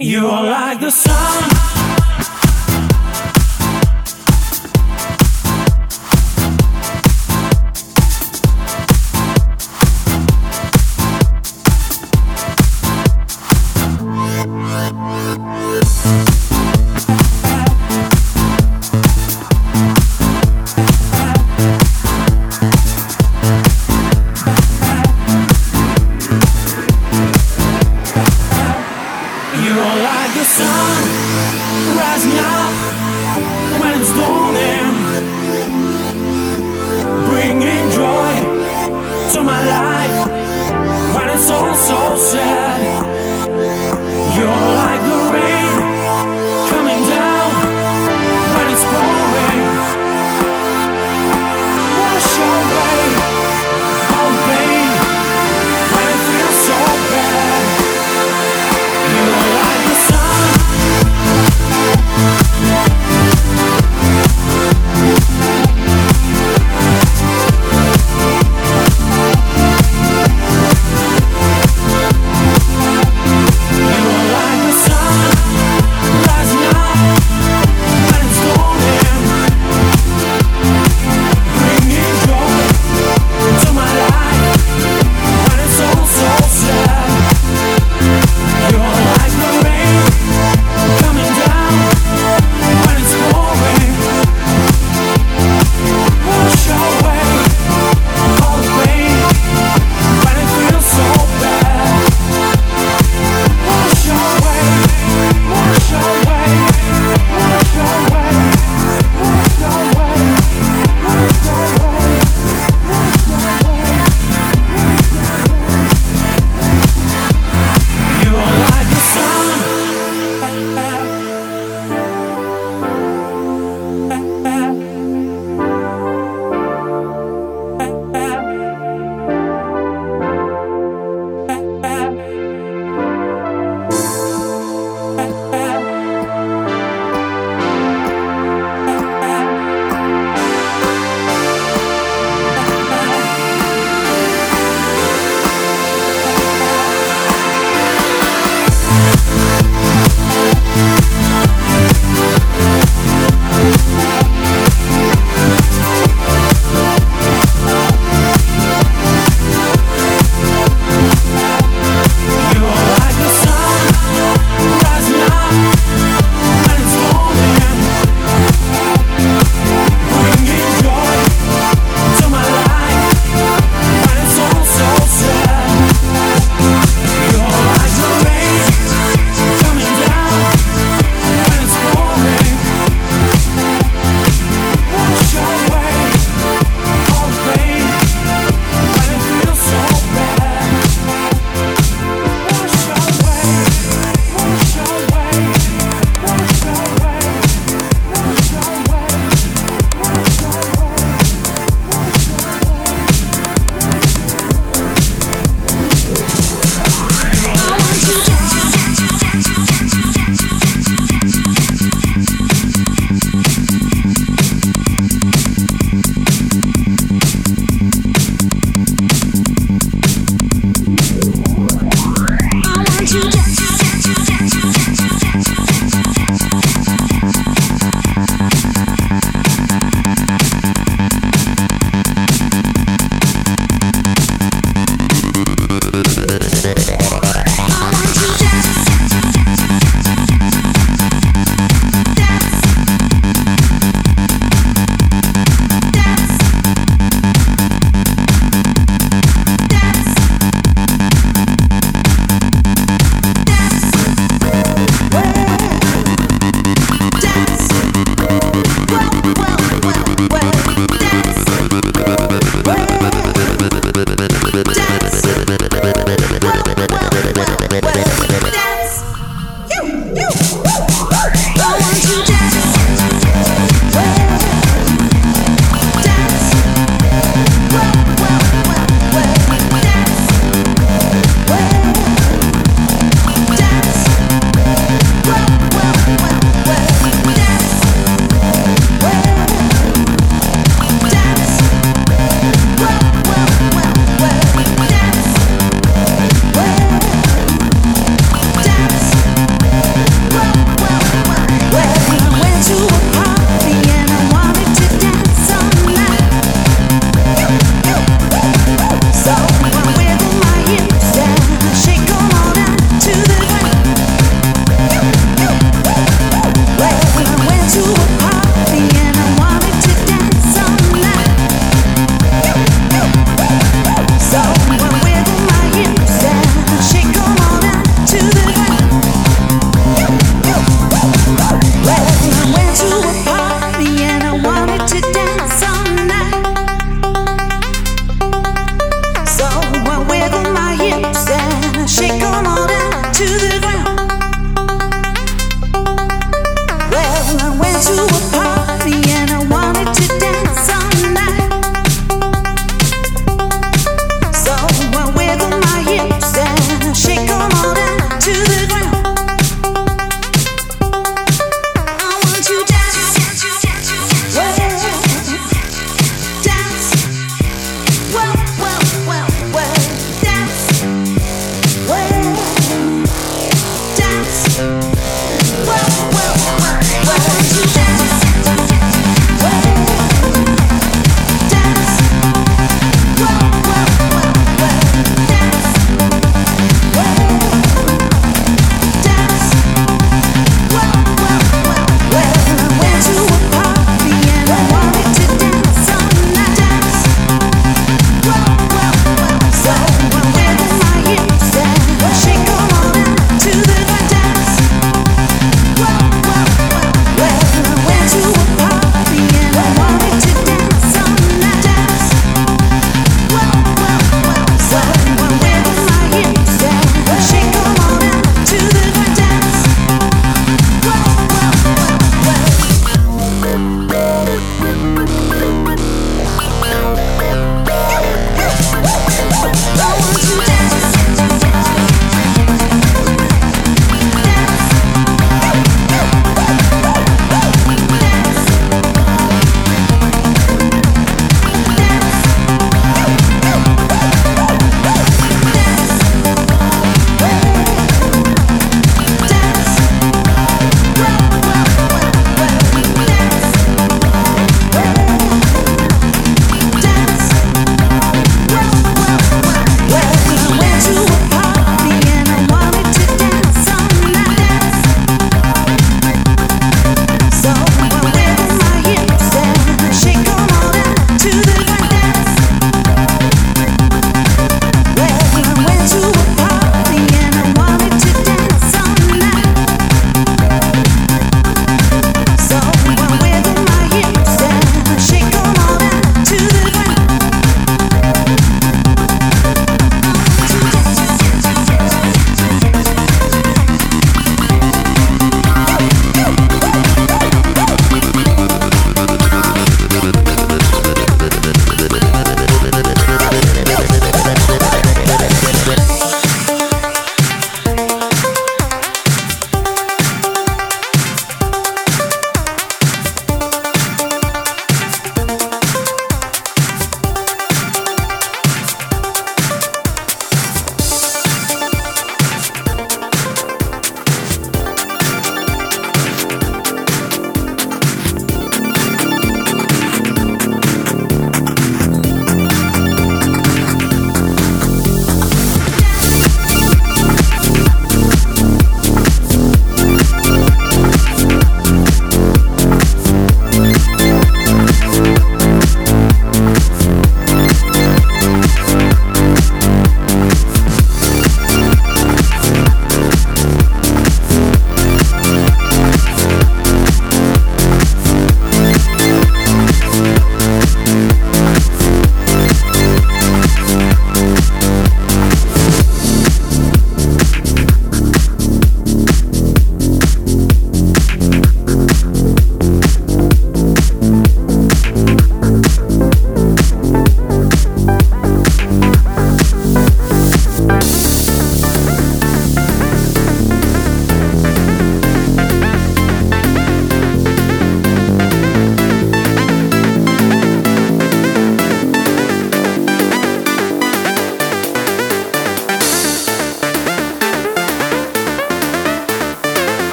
You're like the sun.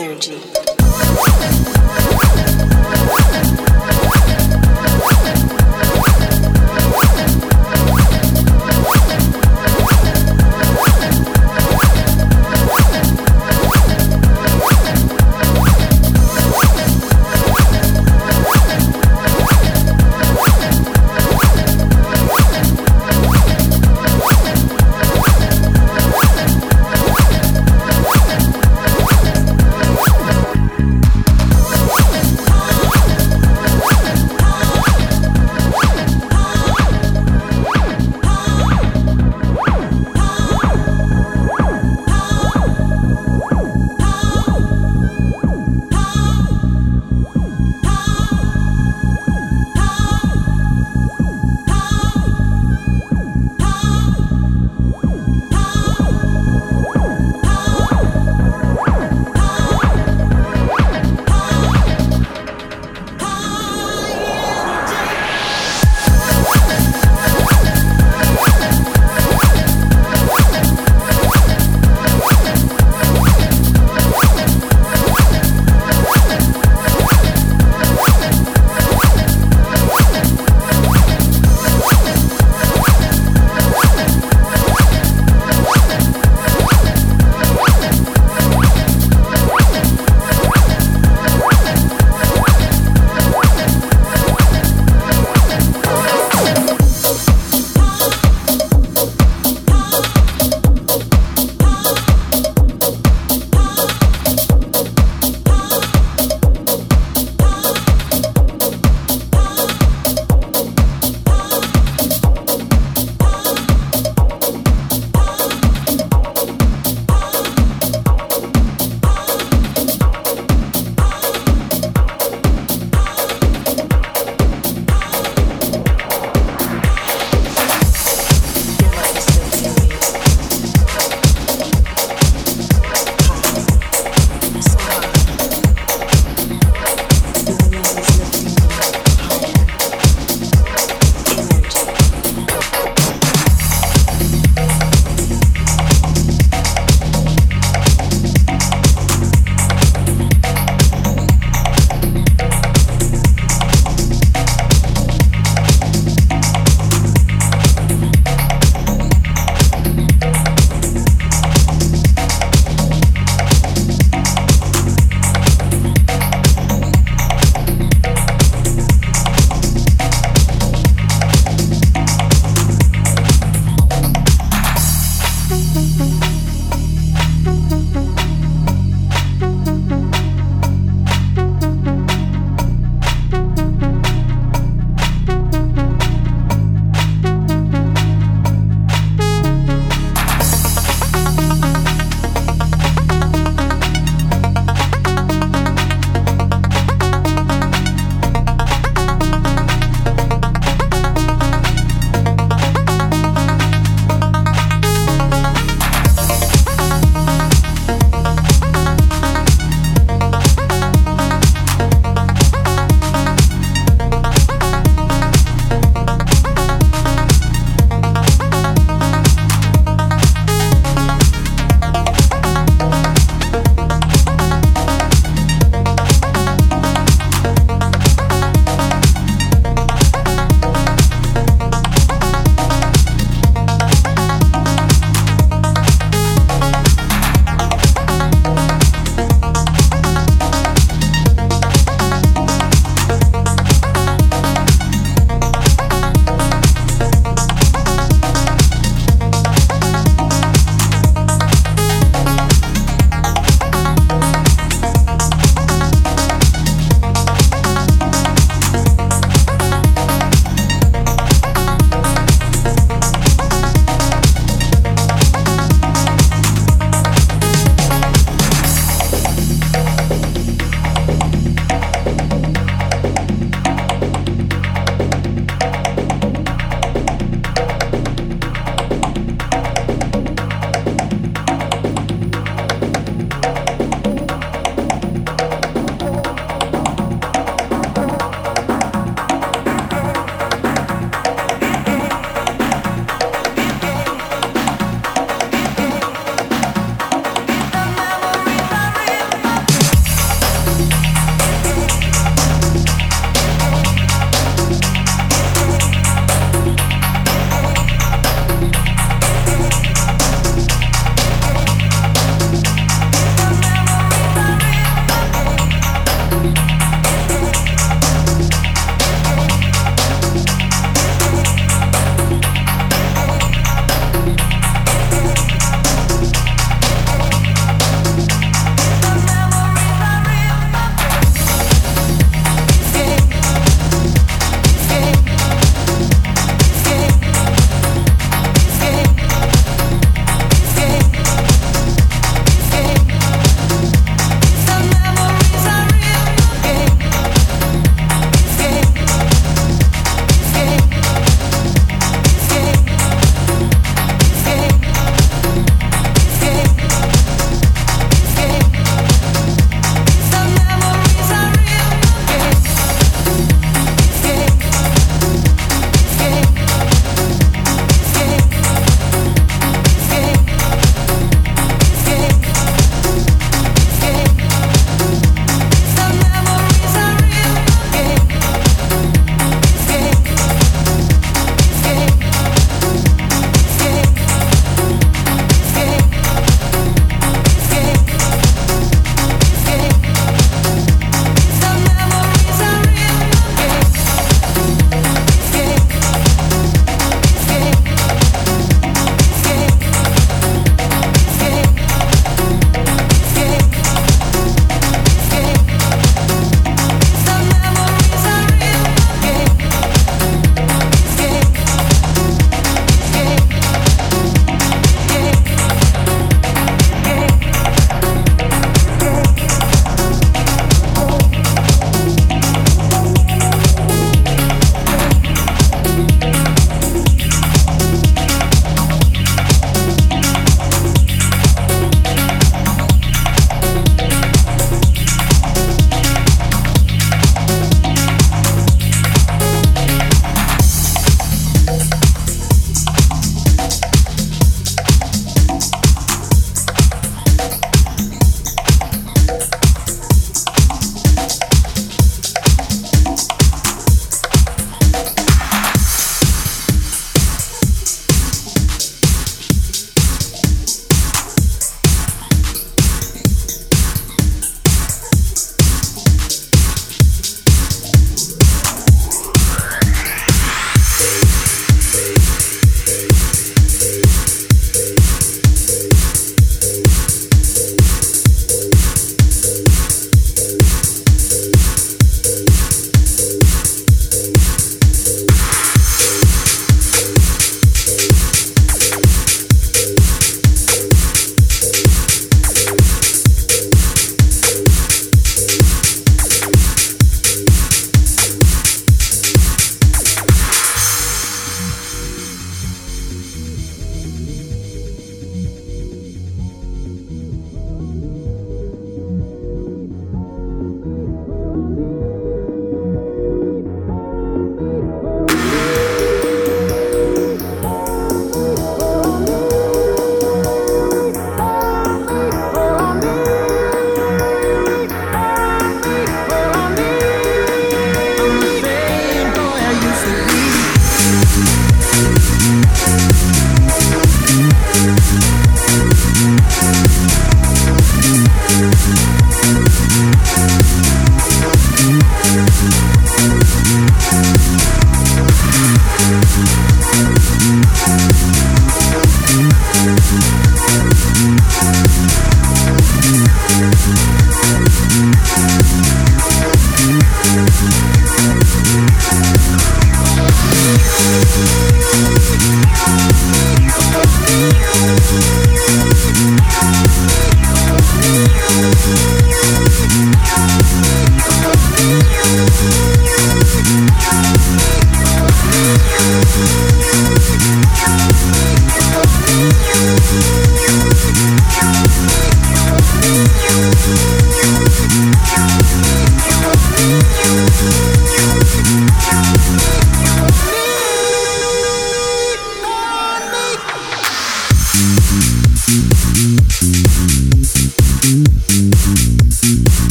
energy.